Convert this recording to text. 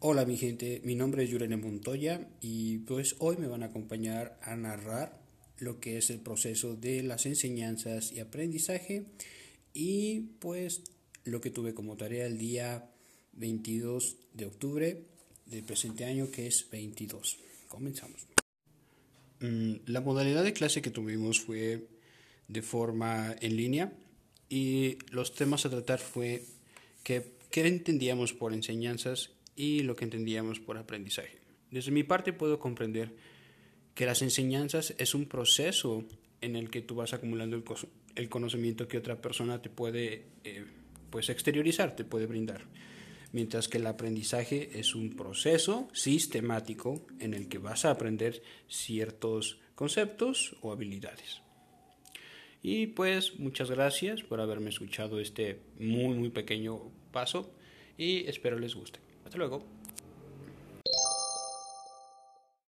Hola mi gente, mi nombre es Yurene Montoya y pues hoy me van a acompañar a narrar lo que es el proceso de las enseñanzas y aprendizaje y pues lo que tuve como tarea el día 22 de octubre del presente año que es 22. Comenzamos. Mm, la modalidad de clase que tuvimos fue de forma en línea y los temas a tratar fue que, qué entendíamos por enseñanzas y lo que entendíamos por aprendizaje. Desde mi parte puedo comprender que las enseñanzas es un proceso en el que tú vas acumulando el, el conocimiento que otra persona te puede eh, pues exteriorizar, te puede brindar. Mientras que el aprendizaje es un proceso sistemático en el que vas a aprender ciertos conceptos o habilidades. Y pues muchas gracias por haberme escuchado este muy muy pequeño paso y espero les guste. Hasta luego.